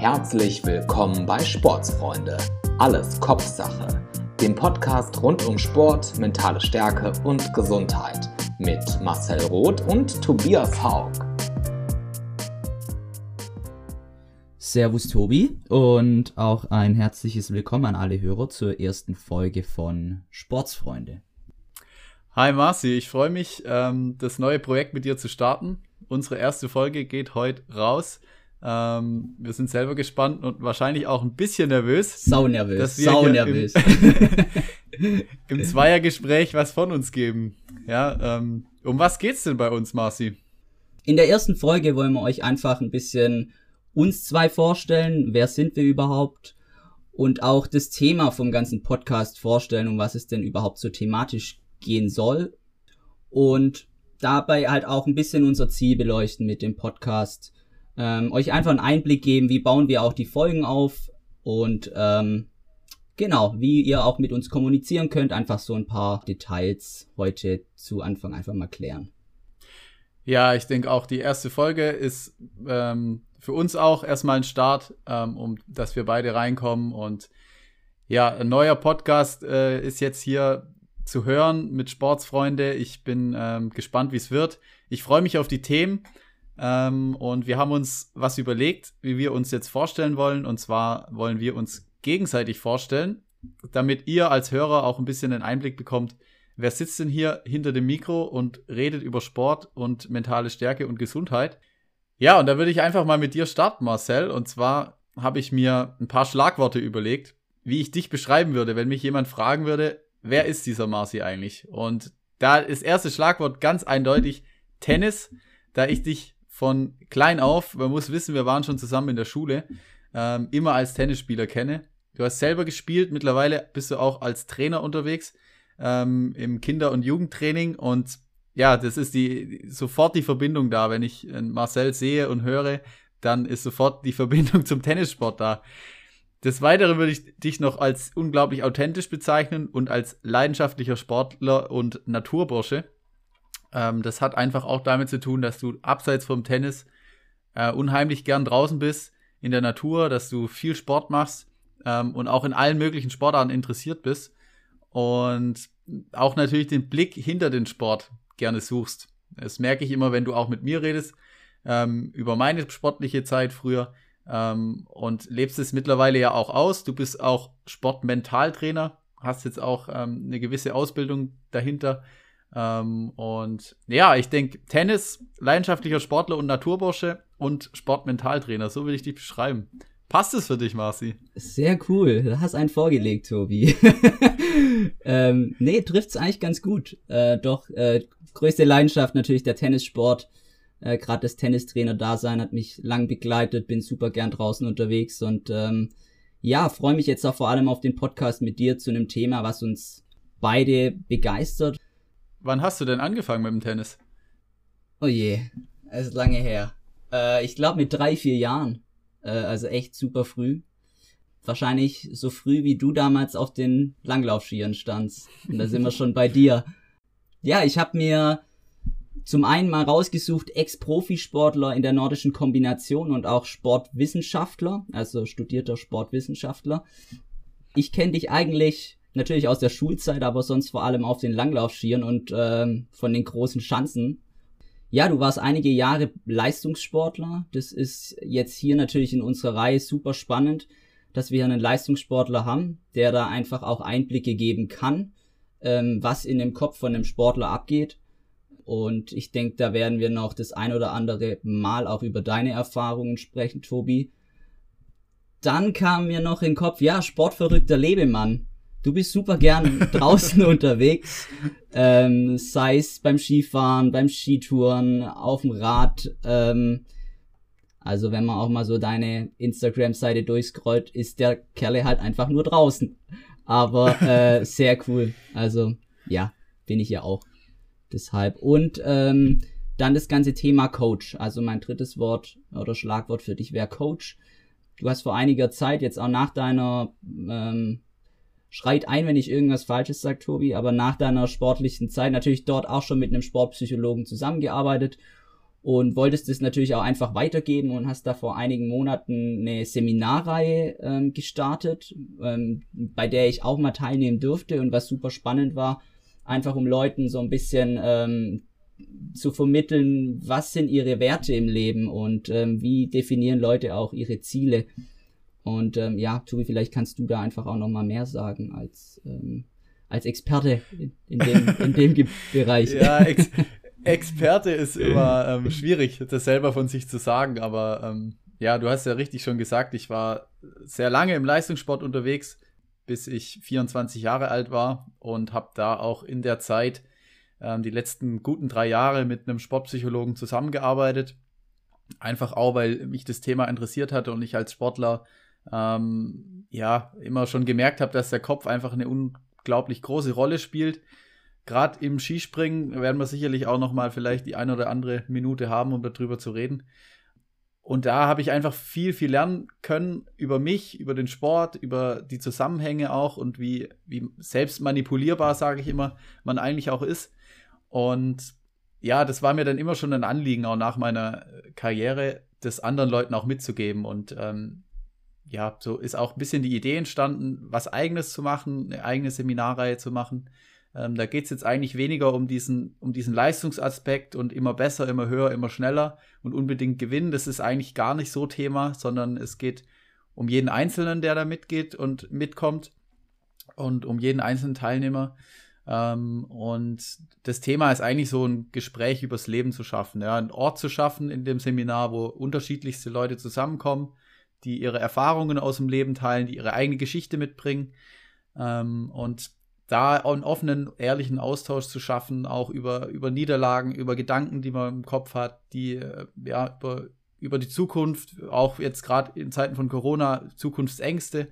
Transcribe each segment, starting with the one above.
Herzlich willkommen bei Sportsfreunde. Alles Kopfsache. Dem Podcast rund um Sport, mentale Stärke und Gesundheit. Mit Marcel Roth und Tobias Haug. Servus Tobi und auch ein herzliches Willkommen an alle Hörer zur ersten Folge von Sportsfreunde. Hi Marci, ich freue mich, ähm, das neue Projekt mit dir zu starten. Unsere erste Folge geht heute raus. Ähm, wir sind selber gespannt und wahrscheinlich auch ein bisschen nervös. Sau nervös. Sau nervös. Im, Im Zweiergespräch was von uns geben. Ja, ähm, um was geht's denn bei uns, Marci? In der ersten Folge wollen wir euch einfach ein bisschen uns zwei vorstellen. Wer sind wir überhaupt? Und auch das Thema vom ganzen Podcast vorstellen, um was es denn überhaupt so thematisch gehen soll. Und dabei halt auch ein bisschen unser Ziel beleuchten mit dem Podcast. Ähm, euch einfach einen Einblick geben, wie bauen wir auch die Folgen auf und ähm, genau, wie ihr auch mit uns kommunizieren könnt. Einfach so ein paar Details heute zu Anfang einfach mal klären. Ja, ich denke auch, die erste Folge ist ähm, für uns auch erstmal ein Start, ähm, um dass wir beide reinkommen. Und ja, ein neuer Podcast äh, ist jetzt hier zu hören mit Sportsfreunde. Ich bin ähm, gespannt, wie es wird. Ich freue mich auf die Themen. Ähm, und wir haben uns was überlegt, wie wir uns jetzt vorstellen wollen. Und zwar wollen wir uns gegenseitig vorstellen, damit ihr als Hörer auch ein bisschen einen Einblick bekommt, wer sitzt denn hier hinter dem Mikro und redet über Sport und mentale Stärke und Gesundheit. Ja, und da würde ich einfach mal mit dir starten, Marcel. Und zwar habe ich mir ein paar Schlagworte überlegt, wie ich dich beschreiben würde, wenn mich jemand fragen würde, wer ist dieser Marci eigentlich? Und da ist erste Schlagwort ganz eindeutig Tennis, da ich dich von klein auf, man muss wissen, wir waren schon zusammen in der Schule, ähm, immer als Tennisspieler kenne. Du hast selber gespielt, mittlerweile bist du auch als Trainer unterwegs ähm, im Kinder- und Jugendtraining und ja, das ist die sofort die Verbindung da. Wenn ich Marcel sehe und höre, dann ist sofort die Verbindung zum Tennissport da. Des Weiteren würde ich dich noch als unglaublich authentisch bezeichnen und als leidenschaftlicher Sportler und Naturbursche. Ähm, das hat einfach auch damit zu tun, dass du abseits vom Tennis äh, unheimlich gern draußen bist, in der Natur, dass du viel Sport machst ähm, und auch in allen möglichen Sportarten interessiert bist. Und auch natürlich den Blick hinter den Sport gerne suchst. Das merke ich immer, wenn du auch mit mir redest, ähm, über meine sportliche Zeit früher ähm, und lebst es mittlerweile ja auch aus. Du bist auch Sportmentaltrainer, hast jetzt auch ähm, eine gewisse Ausbildung dahinter. Ähm, und ja, ich denke, Tennis, leidenschaftlicher Sportler und Naturbursche und Sportmentaltrainer, so will ich dich beschreiben. Passt es für dich, Marci? Sehr cool. Du hast einen vorgelegt, Tobi. ähm, nee, trifft's eigentlich ganz gut. Äh, doch, äh, größte Leidenschaft natürlich der Tennissport. Äh, Gerade das Tennistrainer-Dasein hat mich lang begleitet, bin super gern draußen unterwegs und ähm, ja, freue mich jetzt auch vor allem auf den Podcast mit dir zu einem Thema, was uns beide begeistert. Wann hast du denn angefangen mit dem Tennis? Oh je, es ist lange her. Äh, ich glaube mit drei, vier Jahren. Äh, also echt super früh. Wahrscheinlich so früh wie du damals auf den Langlaufskiern standst. Und da sind wir schon bei dir. Ja, ich habe mir zum einen mal rausgesucht Ex-Profisportler in der nordischen Kombination und auch Sportwissenschaftler, also studierter Sportwissenschaftler. Ich kenne dich eigentlich natürlich aus der Schulzeit, aber sonst vor allem auf den Langlaufschieren und ähm, von den großen Schanzen. Ja, du warst einige Jahre Leistungssportler. Das ist jetzt hier natürlich in unserer Reihe super spannend, dass wir einen Leistungssportler haben, der da einfach auch Einblicke geben kann, ähm, was in dem Kopf von einem Sportler abgeht. Und ich denke, da werden wir noch das ein oder andere Mal auch über deine Erfahrungen sprechen, Tobi. Dann kam mir noch in den Kopf, ja, sportverrückter Lebemann. Du bist super gern draußen unterwegs, ähm, sei es beim Skifahren, beim Skitouren, auf dem Rad. Ähm, also wenn man auch mal so deine Instagram-Seite durchscrollt, ist der Kerle halt einfach nur draußen. Aber äh, sehr cool. Also ja, bin ich ja auch. Deshalb. Und ähm, dann das ganze Thema Coach. Also mein drittes Wort oder Schlagwort für dich wäre Coach. Du hast vor einiger Zeit, jetzt auch nach deiner, ähm, schreit ein, wenn ich irgendwas Falsches sage, Tobi, aber nach deiner sportlichen Zeit natürlich dort auch schon mit einem Sportpsychologen zusammengearbeitet. und wolltest es natürlich auch einfach weitergeben und hast da vor einigen Monaten eine Seminarreihe ähm, gestartet, ähm, bei der ich auch mal teilnehmen durfte und was super spannend war, einfach um Leuten so ein bisschen ähm, zu vermitteln, was sind ihre Werte im Leben und ähm, wie definieren Leute auch ihre Ziele. Und ähm, ja, Tobi, vielleicht kannst du da einfach auch noch mal mehr sagen als ähm, als Experte in, in dem, in dem Bereich. Ja, ex Experte ist immer ähm, schwierig, das selber von sich zu sagen, aber ähm, ja, du hast ja richtig schon gesagt, ich war sehr lange im Leistungssport unterwegs, bis ich 24 Jahre alt war und habe da auch in der Zeit ähm, die letzten guten drei Jahre mit einem Sportpsychologen zusammengearbeitet. Einfach auch, weil mich das Thema interessiert hatte und ich als Sportler ähm, ja immer schon gemerkt habe, dass der Kopf einfach eine unglaublich große Rolle spielt gerade im Skispringen werden wir sicherlich auch noch mal vielleicht die eine oder andere Minute haben, um darüber zu reden. Und da habe ich einfach viel, viel lernen können über mich, über den Sport, über die Zusammenhänge auch und wie, wie selbst manipulierbar, sage ich immer, man eigentlich auch ist. Und ja, das war mir dann immer schon ein Anliegen, auch nach meiner Karriere, das anderen Leuten auch mitzugeben. Und ähm, ja, so ist auch ein bisschen die Idee entstanden, was eigenes zu machen, eine eigene Seminarreihe zu machen ähm, da geht es jetzt eigentlich weniger um diesen, um diesen Leistungsaspekt und immer besser, immer höher, immer schneller und unbedingt gewinnen. Das ist eigentlich gar nicht so Thema, sondern es geht um jeden Einzelnen, der da mitgeht und mitkommt und um jeden einzelnen Teilnehmer. Ähm, und das Thema ist eigentlich so ein Gespräch übers Leben zu schaffen, ja, einen Ort zu schaffen in dem Seminar, wo unterschiedlichste Leute zusammenkommen, die ihre Erfahrungen aus dem Leben teilen, die ihre eigene Geschichte mitbringen. Ähm, und da einen offenen, ehrlichen Austausch zu schaffen, auch über, über Niederlagen, über Gedanken, die man im Kopf hat, die äh, ja über, über die Zukunft, auch jetzt gerade in Zeiten von Corona, Zukunftsängste.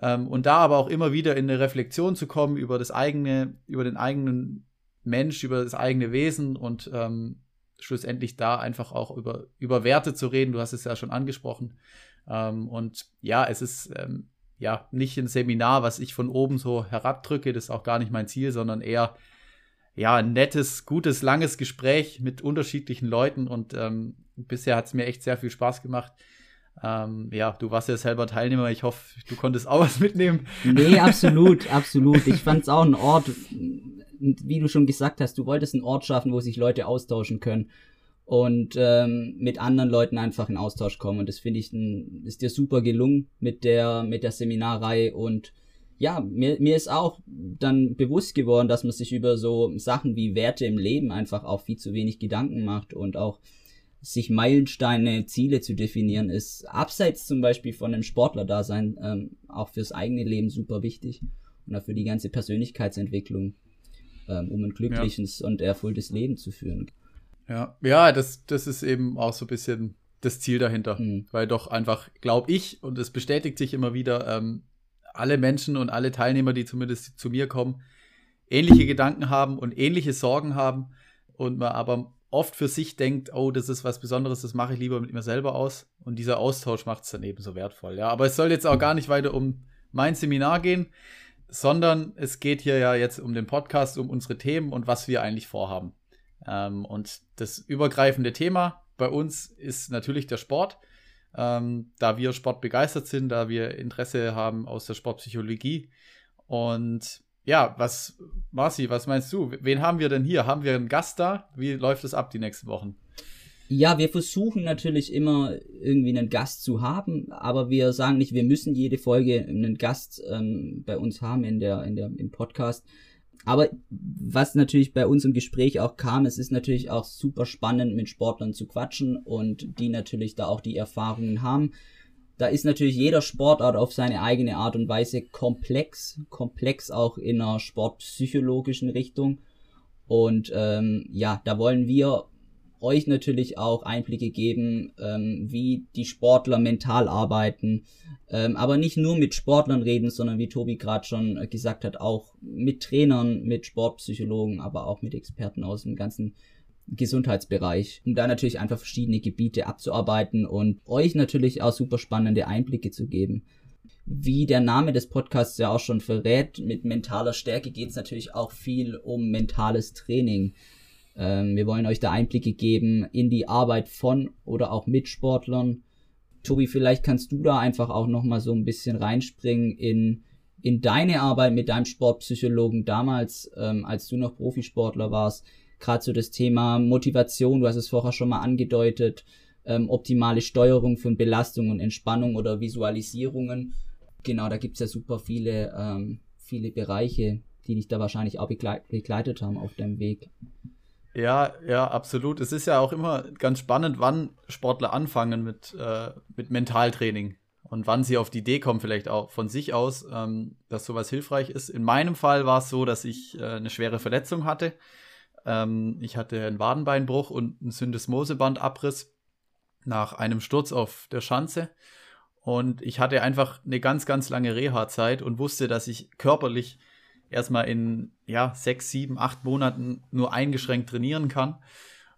Ähm, und da aber auch immer wieder in eine Reflexion zu kommen über das eigene, über den eigenen Mensch, über das eigene Wesen und ähm, schlussendlich da einfach auch über, über Werte zu reden. Du hast es ja schon angesprochen. Ähm, und ja, es ist ähm, ja, nicht ein Seminar, was ich von oben so herabdrücke, das ist auch gar nicht mein Ziel, sondern eher ja, ein nettes, gutes, langes Gespräch mit unterschiedlichen Leuten und ähm, bisher hat es mir echt sehr viel Spaß gemacht. Ähm, ja, du warst ja selber Teilnehmer. Ich hoffe, du konntest auch was mitnehmen. Nee, absolut, absolut. Ich fand es auch ein Ort, wie du schon gesagt hast, du wolltest einen Ort schaffen, wo sich Leute austauschen können und ähm, mit anderen Leuten einfach in Austausch kommen. Und das finde ich, ein, ist dir super gelungen mit der, mit der Seminarreihe. Und ja, mir, mir ist auch dann bewusst geworden, dass man sich über so Sachen wie Werte im Leben einfach auch viel zu wenig Gedanken macht und auch sich Meilensteine, Ziele zu definieren, ist abseits zum Beispiel von einem Sportler-Dasein ähm, auch fürs eigene Leben super wichtig und auch für die ganze Persönlichkeitsentwicklung, ähm, um ein glückliches ja. und erfülltes Leben zu führen. Ja, ja, das, das ist eben auch so ein bisschen das Ziel dahinter. Mhm. Weil doch einfach, glaube ich, und es bestätigt sich immer wieder, ähm, alle Menschen und alle Teilnehmer, die zumindest zu mir kommen, ähnliche Gedanken haben und ähnliche Sorgen haben und man aber oft für sich denkt, oh, das ist was Besonderes, das mache ich lieber mit mir selber aus. Und dieser Austausch macht es dann eben so wertvoll. Ja, aber es soll jetzt auch gar nicht weiter um mein Seminar gehen, sondern es geht hier ja jetzt um den Podcast, um unsere Themen und was wir eigentlich vorhaben. Ähm, und das übergreifende Thema bei uns ist natürlich der Sport. Ähm, da wir sportbegeistert sind, da wir Interesse haben aus der Sportpsychologie. Und ja, was, Marci, was meinst du? Wen haben wir denn hier? Haben wir einen Gast da? Wie läuft es ab die nächsten Wochen? Ja, wir versuchen natürlich immer irgendwie einen Gast zu haben, aber wir sagen nicht, wir müssen jede Folge einen Gast ähm, bei uns haben in der, in der, im Podcast. Aber was natürlich bei uns im Gespräch auch kam, es ist natürlich auch super spannend, mit Sportlern zu quatschen und die natürlich da auch die Erfahrungen haben. Da ist natürlich jeder Sportart auf seine eigene Art und Weise komplex, komplex auch in einer sportpsychologischen Richtung. Und ähm, ja, da wollen wir euch natürlich auch Einblicke geben, ähm, wie die Sportler mental arbeiten. Ähm, aber nicht nur mit Sportlern reden, sondern wie Tobi gerade schon gesagt hat, auch mit Trainern, mit Sportpsychologen, aber auch mit Experten aus dem ganzen Gesundheitsbereich, um da natürlich einfach verschiedene Gebiete abzuarbeiten und euch natürlich auch super spannende Einblicke zu geben. Wie der Name des Podcasts ja auch schon verrät, mit mentaler Stärke geht es natürlich auch viel um mentales Training. Ähm, wir wollen euch da Einblicke geben in die Arbeit von oder auch mit Sportlern. Tobi, vielleicht kannst du da einfach auch nochmal so ein bisschen reinspringen in, in deine Arbeit mit deinem Sportpsychologen damals, ähm, als du noch Profisportler warst. Gerade so das Thema Motivation, du hast es vorher schon mal angedeutet, ähm, optimale Steuerung von Belastung und Entspannung oder Visualisierungen. Genau, da gibt's ja super viele, ähm, viele Bereiche, die dich da wahrscheinlich auch begleitet haben auf deinem Weg. Ja, ja, absolut. Es ist ja auch immer ganz spannend, wann Sportler anfangen mit, äh, mit Mentaltraining und wann sie auf die Idee kommen, vielleicht auch von sich aus, ähm, dass sowas hilfreich ist. In meinem Fall war es so, dass ich äh, eine schwere Verletzung hatte. Ähm, ich hatte einen Wadenbeinbruch und einen Syndesmosebandabriss nach einem Sturz auf der Schanze. Und ich hatte einfach eine ganz, ganz lange Reha-Zeit und wusste, dass ich körperlich erstmal in ja, sechs, sieben, acht Monaten nur eingeschränkt trainieren kann.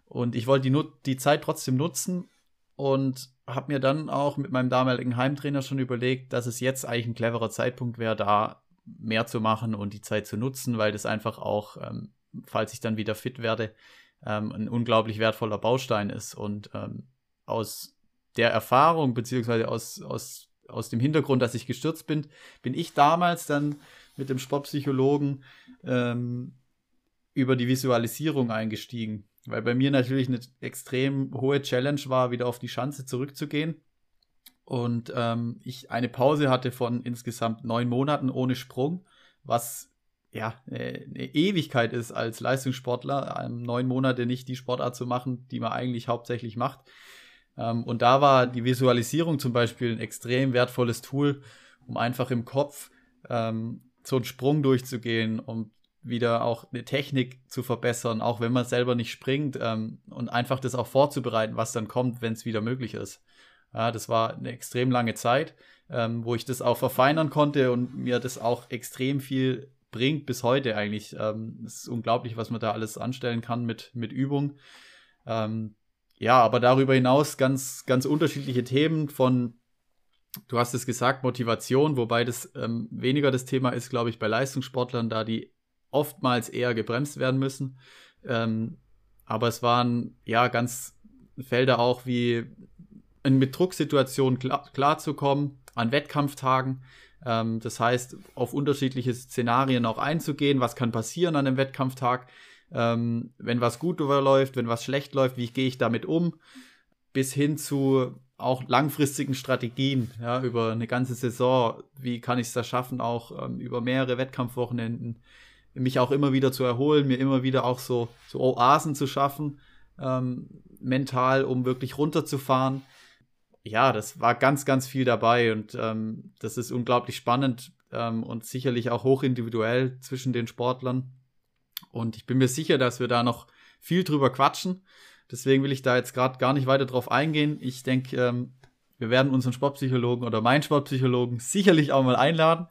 Und ich wollte die, die Zeit trotzdem nutzen und habe mir dann auch mit meinem damaligen Heimtrainer schon überlegt, dass es jetzt eigentlich ein cleverer Zeitpunkt wäre, da mehr zu machen und die Zeit zu nutzen, weil das einfach auch, ähm, falls ich dann wieder fit werde, ähm, ein unglaublich wertvoller Baustein ist. Und ähm, aus der Erfahrung, beziehungsweise aus, aus, aus dem Hintergrund, dass ich gestürzt bin, bin ich damals dann mit dem Sportpsychologen ähm, über die Visualisierung eingestiegen. Weil bei mir natürlich eine extrem hohe Challenge war, wieder auf die Schanze zurückzugehen. Und ähm, ich eine Pause hatte von insgesamt neun Monaten ohne Sprung, was ja eine Ewigkeit ist als Leistungssportler, neun Monate nicht die Sportart zu machen, die man eigentlich hauptsächlich macht. Ähm, und da war die Visualisierung zum Beispiel ein extrem wertvolles Tool, um einfach im Kopf ähm, so einen Sprung durchzugehen, um wieder auch eine Technik zu verbessern, auch wenn man selber nicht springt ähm, und einfach das auch vorzubereiten, was dann kommt, wenn es wieder möglich ist. Ja, das war eine extrem lange Zeit, ähm, wo ich das auch verfeinern konnte und mir das auch extrem viel bringt bis heute eigentlich. Ähm, es ist unglaublich, was man da alles anstellen kann mit, mit Übung. Ähm, ja, aber darüber hinaus ganz, ganz unterschiedliche Themen von, du hast es gesagt, Motivation, wobei das ähm, weniger das Thema ist, glaube ich, bei Leistungssportlern, da die oftmals eher gebremst werden müssen. Ähm, aber es waren ja ganz Felder auch wie mit Drucksituationen klar, klarzukommen, an Wettkampftagen. Ähm, das heißt, auf unterschiedliche Szenarien auch einzugehen, was kann passieren an einem Wettkampftag ähm, wenn was gut läuft, wenn was schlecht läuft, wie gehe ich damit um, bis hin zu auch langfristigen Strategien, ja, über eine ganze Saison, wie kann ich es da schaffen, auch ähm, über mehrere Wettkampfwochenenden, mich auch immer wieder zu erholen, mir immer wieder auch so, so Oasen zu schaffen, ähm, mental, um wirklich runterzufahren. Ja, das war ganz, ganz viel dabei und ähm, das ist unglaublich spannend ähm, und sicherlich auch hochindividuell zwischen den Sportlern. Und ich bin mir sicher, dass wir da noch viel drüber quatschen. Deswegen will ich da jetzt gerade gar nicht weiter drauf eingehen. Ich denke, ähm, wir werden unseren Sportpsychologen oder meinen Sportpsychologen sicherlich auch mal einladen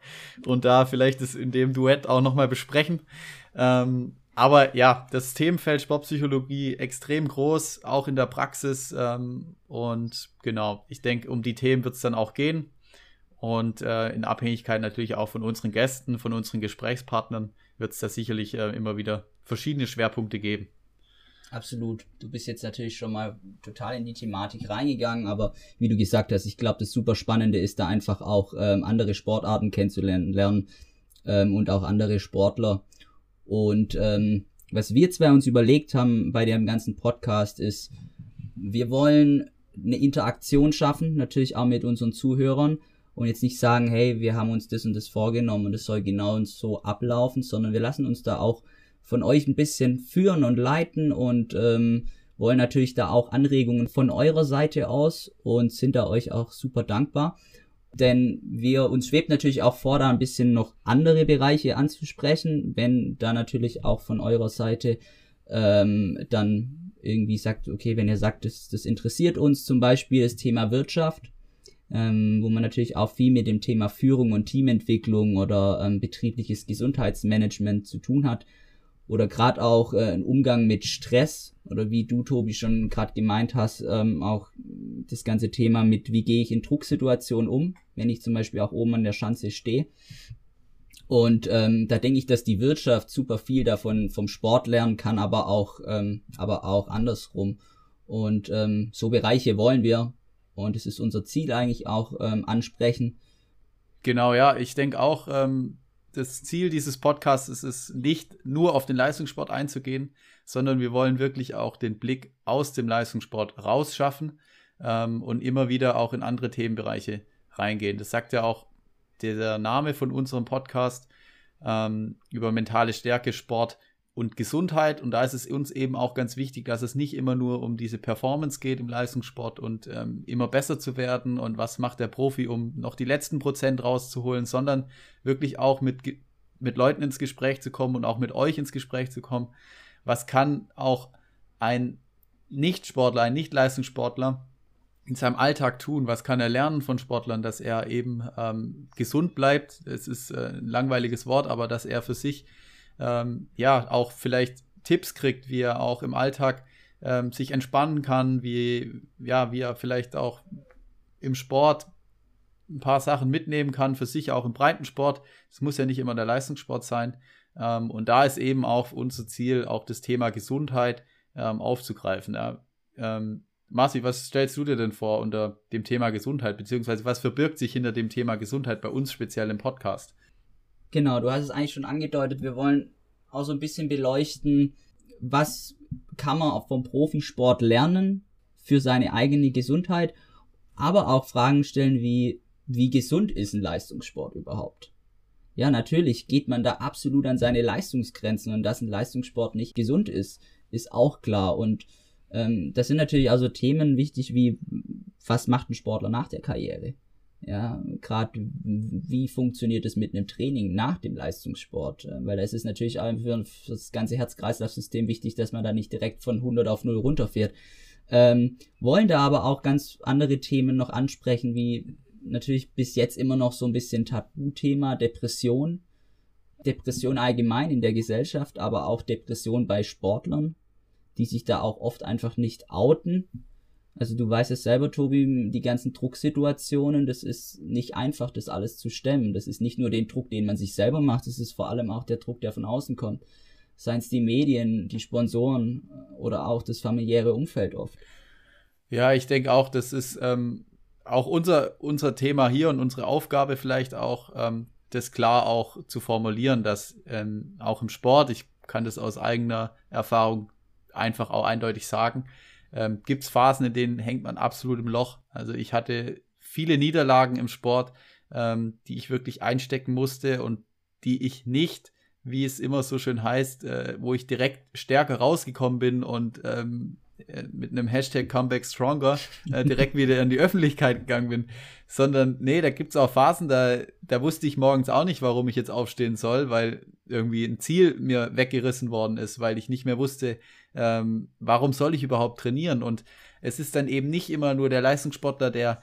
und da vielleicht das in dem Duett auch nochmal besprechen. Ähm, aber ja, das Themenfeld Sportpsychologie extrem groß, auch in der Praxis. Ähm, und genau, ich denke, um die Themen wird es dann auch gehen. Und äh, in Abhängigkeit natürlich auch von unseren Gästen, von unseren Gesprächspartnern wird es da sicherlich äh, immer wieder verschiedene Schwerpunkte geben. Absolut. Du bist jetzt natürlich schon mal total in die Thematik reingegangen, aber wie du gesagt hast, ich glaube, das super Spannende ist da einfach auch ähm, andere Sportarten kennenzulernen ähm, und auch andere Sportler. Und ähm, was wir zwei uns überlegt haben bei dem ganzen Podcast ist, wir wollen eine Interaktion schaffen, natürlich auch mit unseren Zuhörern, und jetzt nicht sagen, hey, wir haben uns das und das vorgenommen und es soll genau so ablaufen, sondern wir lassen uns da auch von euch ein bisschen führen und leiten und ähm, wollen natürlich da auch Anregungen von eurer Seite aus und sind da euch auch super dankbar. Denn wir uns schwebt natürlich auch vor, da ein bisschen noch andere Bereiche anzusprechen, wenn da natürlich auch von eurer Seite ähm, dann irgendwie sagt, okay, wenn ihr sagt, das, das interessiert uns zum Beispiel das Thema Wirtschaft, ähm, wo man natürlich auch viel mit dem Thema Führung und Teamentwicklung oder ähm, betriebliches Gesundheitsmanagement zu tun hat. Oder gerade auch äh, ein Umgang mit Stress oder wie du, Tobi, schon gerade gemeint hast, ähm, auch das ganze Thema mit, wie gehe ich in Drucksituationen um, wenn ich zum Beispiel auch oben an der Schanze stehe. Und ähm, da denke ich, dass die Wirtschaft super viel davon vom Sport lernen kann, aber auch, ähm, aber auch andersrum. Und ähm, so Bereiche wollen wir, und es ist unser Ziel eigentlich auch ähm, ansprechen. Genau, ja, ich denke auch, ähm, das Ziel dieses Podcasts ist es nicht nur auf den Leistungssport einzugehen, sondern wir wollen wirklich auch den Blick aus dem Leistungssport rausschaffen ähm, und immer wieder auch in andere Themenbereiche reingehen. Das sagt ja auch der Name von unserem Podcast ähm, über mentale Stärke, Sport und Gesundheit. Und da ist es uns eben auch ganz wichtig, dass es nicht immer nur um diese Performance geht im Leistungssport und ähm, immer besser zu werden und was macht der Profi, um noch die letzten Prozent rauszuholen, sondern wirklich auch mit, mit Leuten ins Gespräch zu kommen und auch mit euch ins Gespräch zu kommen. Was kann auch ein Nicht-Sportler, ein Nicht-Leistungssportler in seinem Alltag tun? Was kann er lernen von Sportlern, dass er eben ähm, gesund bleibt? Es ist äh, ein langweiliges Wort, aber dass er für sich ähm, ja auch vielleicht Tipps kriegt, wie er auch im Alltag ähm, sich entspannen kann, wie, ja, wie er vielleicht auch im Sport ein paar Sachen mitnehmen kann, für sich auch im Breitensport. Es muss ja nicht immer der Leistungssport sein. Ähm, und da ist eben auch unser Ziel, auch das Thema Gesundheit ähm, aufzugreifen. Ja. Ähm, Marci, was stellst du dir denn vor unter dem Thema Gesundheit, beziehungsweise was verbirgt sich hinter dem Thema Gesundheit bei uns speziell im Podcast? Genau, du hast es eigentlich schon angedeutet. Wir wollen auch so ein bisschen beleuchten, was kann man auch vom Profisport lernen für seine eigene Gesundheit, aber auch Fragen stellen wie, wie gesund ist ein Leistungssport überhaupt? Ja, natürlich geht man da absolut an seine Leistungsgrenzen und dass ein Leistungssport nicht gesund ist, ist auch klar. Und ähm, das sind natürlich also Themen wichtig wie, was macht ein Sportler nach der Karriere? Ja, gerade wie funktioniert es mit einem Training nach dem Leistungssport? Äh, weil da ist es natürlich auch für das ganze Herz-Kreislauf-System wichtig, dass man da nicht direkt von 100 auf 0 runterfährt. Ähm, wollen da aber auch ganz andere Themen noch ansprechen, wie natürlich bis jetzt immer noch so ein bisschen Tabuthema Depression. Depression allgemein in der Gesellschaft, aber auch Depression bei Sportlern, die sich da auch oft einfach nicht outen also du weißt es selber, Tobi, die ganzen Drucksituationen, das ist nicht einfach, das alles zu stemmen. Das ist nicht nur den Druck, den man sich selber macht, das ist vor allem auch der Druck, der von außen kommt. Seien es die Medien, die Sponsoren oder auch das familiäre Umfeld oft. Ja, ich denke auch, das ist ähm, auch unser, unser Thema hier und unsere Aufgabe vielleicht auch, ähm, das klar auch zu formulieren, dass ähm, auch im Sport, ich kann das aus eigener Erfahrung einfach auch eindeutig sagen, ähm, gibt es Phasen, in denen hängt man absolut im Loch. Also ich hatte viele Niederlagen im Sport, ähm, die ich wirklich einstecken musste und die ich nicht, wie es immer so schön heißt, äh, wo ich direkt stärker rausgekommen bin und ähm, äh, mit einem Hashtag Comeback Stronger äh, direkt wieder in die Öffentlichkeit gegangen bin, sondern nee, da gibt es auch Phasen, da, da wusste ich morgens auch nicht, warum ich jetzt aufstehen soll, weil irgendwie ein Ziel mir weggerissen worden ist, weil ich nicht mehr wusste, ähm, warum soll ich überhaupt trainieren? Und es ist dann eben nicht immer nur der Leistungssportler, der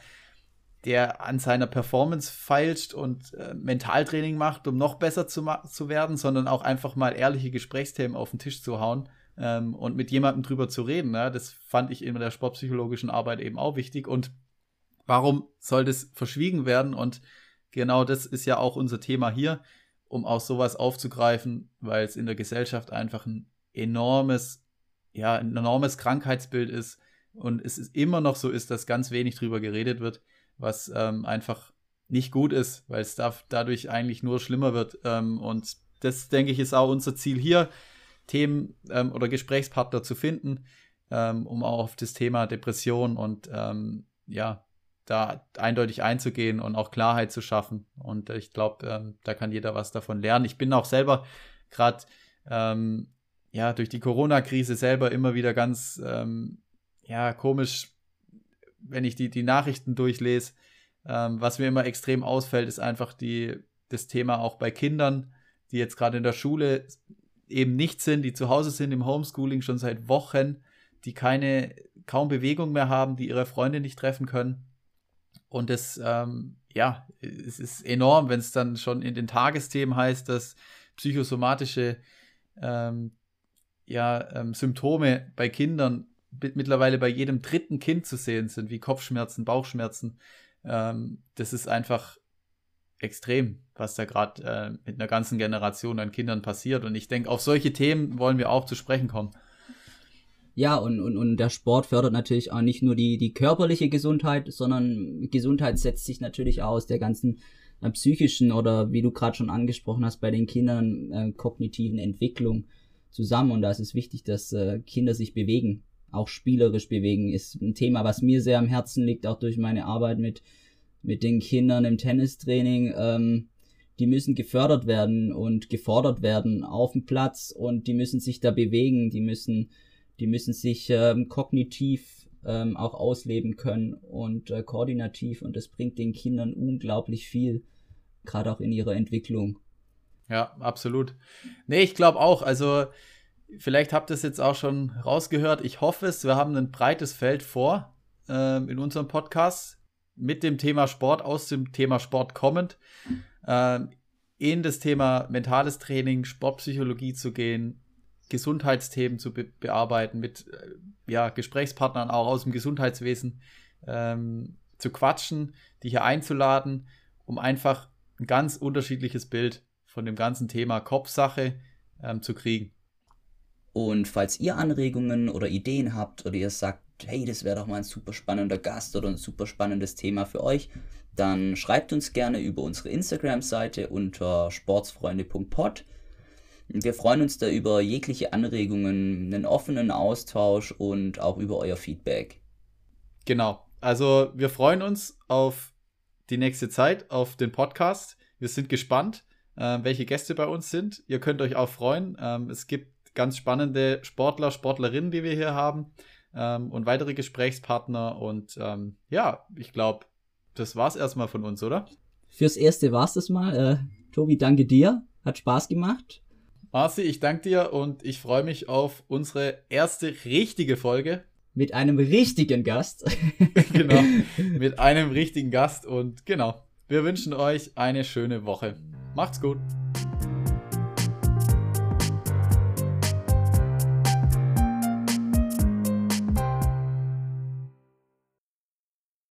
der an seiner Performance feilscht und äh, Mentaltraining macht, um noch besser zu, zu werden, sondern auch einfach mal ehrliche Gesprächsthemen auf den Tisch zu hauen ähm, und mit jemandem drüber zu reden. Ja? Das fand ich in der sportpsychologischen Arbeit eben auch wichtig. Und warum soll das verschwiegen werden? Und genau das ist ja auch unser Thema hier, um auch sowas aufzugreifen, weil es in der Gesellschaft einfach ein enormes, ja, ein enormes Krankheitsbild ist und es ist immer noch so ist, dass ganz wenig drüber geredet wird, was ähm, einfach nicht gut ist, weil es da, dadurch eigentlich nur schlimmer wird. Ähm, und das, denke ich, ist auch unser Ziel hier, Themen ähm, oder Gesprächspartner zu finden, ähm, um auch auf das Thema Depression und ähm, ja, da eindeutig einzugehen und auch Klarheit zu schaffen. Und ich glaube, ähm, da kann jeder was davon lernen. Ich bin auch selber gerade ähm, ja durch die Corona-Krise selber immer wieder ganz ja komisch, wenn ich die, die Nachrichten durchlese. Was mir immer extrem ausfällt, ist einfach die, das Thema auch bei Kindern, die jetzt gerade in der Schule eben nicht sind, die zu Hause sind im Homeschooling schon seit Wochen, die keine, kaum Bewegung mehr haben, die ihre Freunde nicht treffen können. Und es, ähm, ja, es ist enorm, wenn es dann schon in den Tagesthemen heißt, dass psychosomatische ähm, ja, ähm, Symptome bei Kindern mittlerweile bei jedem dritten Kind zu sehen sind, wie Kopfschmerzen, Bauchschmerzen. Ähm, das ist einfach extrem, was da gerade äh, mit einer ganzen Generation an Kindern passiert. Und ich denke, auf solche Themen wollen wir auch zu sprechen kommen. Ja, und, und, und der Sport fördert natürlich auch nicht nur die, die körperliche Gesundheit, sondern Gesundheit setzt sich natürlich auch aus der ganzen äh, psychischen oder wie du gerade schon angesprochen hast, bei den Kindern äh, kognitiven Entwicklung zusammen. Und da ist es wichtig, dass äh, Kinder sich bewegen, auch spielerisch bewegen. Ist ein Thema, was mir sehr am Herzen liegt, auch durch meine Arbeit mit, mit den Kindern im Tennistraining. Ähm, die müssen gefördert werden und gefordert werden auf dem Platz und die müssen sich da bewegen, die müssen die müssen sich ähm, kognitiv ähm, auch ausleben können und äh, koordinativ und das bringt den Kindern unglaublich viel, gerade auch in ihrer Entwicklung. Ja, absolut. Nee, ich glaube auch, also vielleicht habt ihr es jetzt auch schon rausgehört. Ich hoffe es, wir haben ein breites Feld vor ähm, in unserem Podcast mit dem Thema Sport, aus dem Thema Sport kommend, ähm, in das Thema mentales Training, Sportpsychologie zu gehen, Gesundheitsthemen zu be bearbeiten, mit äh, ja, Gesprächspartnern auch aus dem Gesundheitswesen ähm, zu quatschen, die hier einzuladen, um einfach ein ganz unterschiedliches Bild von dem ganzen Thema Kopfsache ähm, zu kriegen. Und falls ihr Anregungen oder Ideen habt oder ihr sagt, hey, das wäre doch mal ein super spannender Gast oder ein super spannendes Thema für euch, dann schreibt uns gerne über unsere Instagram-Seite unter sportsfreunde.pod wir freuen uns da über jegliche Anregungen, einen offenen Austausch und auch über euer Feedback. Genau. Also wir freuen uns auf die nächste Zeit, auf den Podcast. Wir sind gespannt, äh, welche Gäste bei uns sind. Ihr könnt euch auch freuen. Ähm, es gibt ganz spannende Sportler, Sportlerinnen, die wir hier haben ähm, und weitere Gesprächspartner. Und ähm, ja, ich glaube, das war es erstmal von uns, oder? Fürs Erste war es das mal. Äh, Tobi, danke dir. Hat Spaß gemacht. Marci, ich danke dir und ich freue mich auf unsere erste richtige Folge. Mit einem richtigen Gast. genau, mit einem richtigen Gast und genau. Wir wünschen euch eine schöne Woche. Macht's gut.